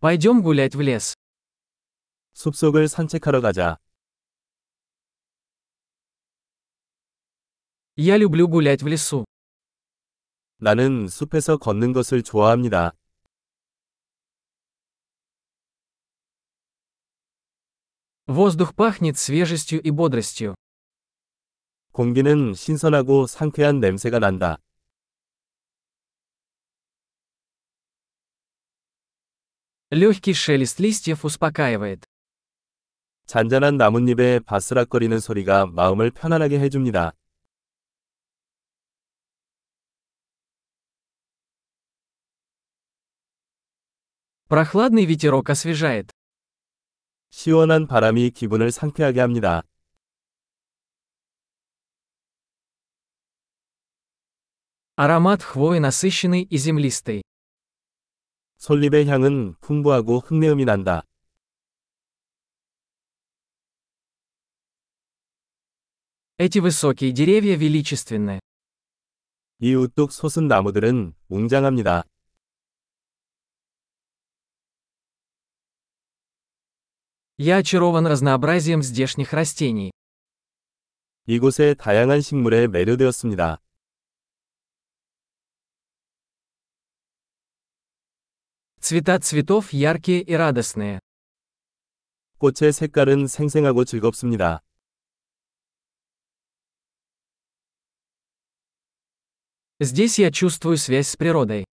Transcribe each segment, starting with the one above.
Пойдем гулять в лес. 숲속을 산책하러 가자. Я люблю гулять в лесу. 나는 숲에서 걷는 것을 좋아합니다. Воздух пахнет свежестью и бодростью. 공기는 신선하고 상쾌한 냄새가 난다. Легкий шелест листьев успокаивает. 잔잔한 나뭇잎의 바스락거리는 소리가 마음을 편안하게 해줍니다. Прохладный ветерок освежает. 시원한 바람이 기분을 상쾌하게 합니다. Аромат хвои насыщенный и землистый. 솔잎의 향은 풍부하고 흙내음이 난다. Эти высокие деревья величественны. 이 우뚝 솟은 나무들은 웅장합니다. Я очарован разнообразием здешних растений. 이곳의 다양한 식물에 매료되었습니다. Цвета цветов яркие и радостные. 꽃의 색깔은 생생하고 즐겁습니다. Здесь я чувствую связь с природой.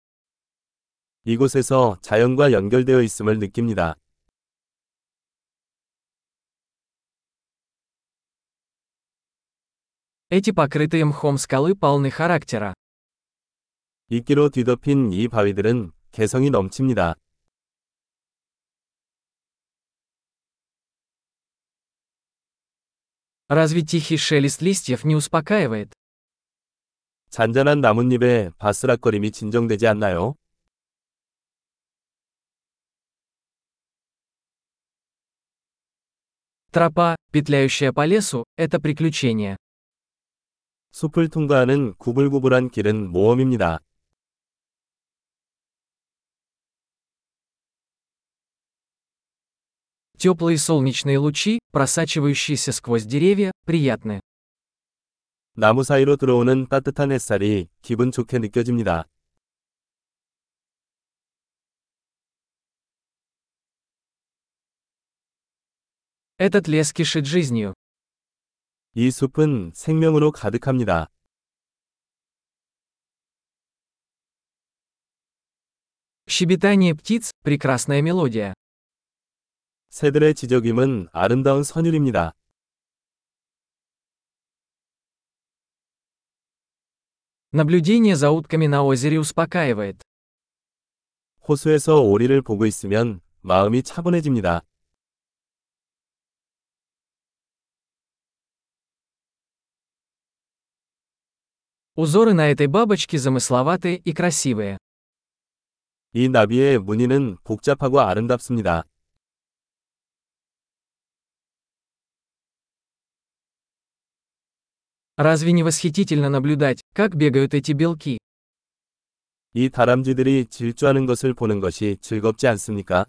이곳에서 자연과 연결되어 있음을 느낍니다. Эти покрытые мхом скалы полны характера. 이끼로 뒤덮인 이 바위들은 개성이 넘칩니다. Разве тихий шелест листьев не успокаивает? 잔잔한 나뭇잎의 바스락거림이 진정되지 않나요? Тропа, петляющая по лесу, это приключение. 숲을 통과하는 구불구불한 길은 모험입니다. Теплые солнечные лучи, просачивающиеся сквозь деревья, приятны. 나무 사이로 들어오는 따뜻한 햇살이 기분 좋게 느껴집니다. Этот лес кишит жизнью. 이 숲은 생명으로 가득합니다. Щебетание птиц – прекрасная мелодия. 새들의 지저귀은 아름다운 선율입니다. Наблюдение за утками на озере успокаивает. 호수에서 오리를 보고 있으면 마음이 차분해집니다. Узоры на этой бабочке замысловатые и красивые. 이 나비의 무늬는 복잡하고 아름답습니다. Разве не восхитительно наблюдать, как бегают эти белки? 이 다람쥐들이 질주하는 것을 보는 것이 즐겁지 않습니까?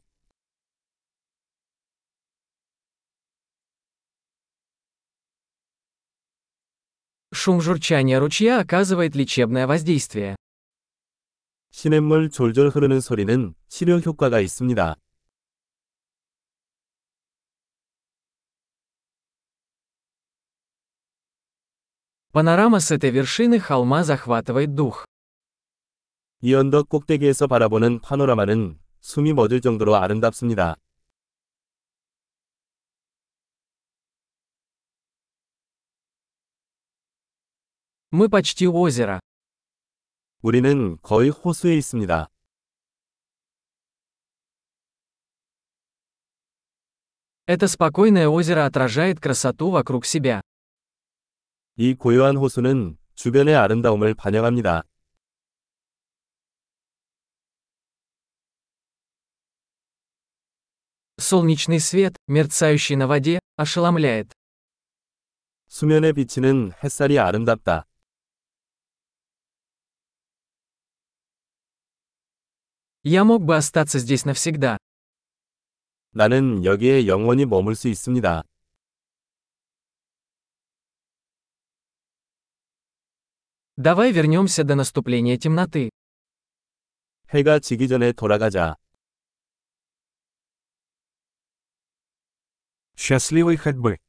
Шум журчания ручья оказывает лечебное воздействие. 시냇물 졸졸 흐르는 소리는 치료 효과가 있습니다. Панорама с этой вершины холма захватывает дух. 이 언덕 꼭대기에서 바라보는 파노라마는 숨이 멎을 정도로 아름답습니다. Мы почти у озера. 우리는 거의 호수에 있습니다. Это спокойное озеро отражает красоту вокруг себя. 이 고요한 호수는 주변의 아름다움을 반영합니다. Солнечный свет, мерцающий на воде, ошеломляет. 수면에 비치는 햇살이 아름답다. Я мог бы остаться здесь навсегда. 나는 여기에 영원히 머물 수 있습니다. Давай вернемся до наступления темноты. 해가 지기 전에 돌아가자. Счастливой ходьбы.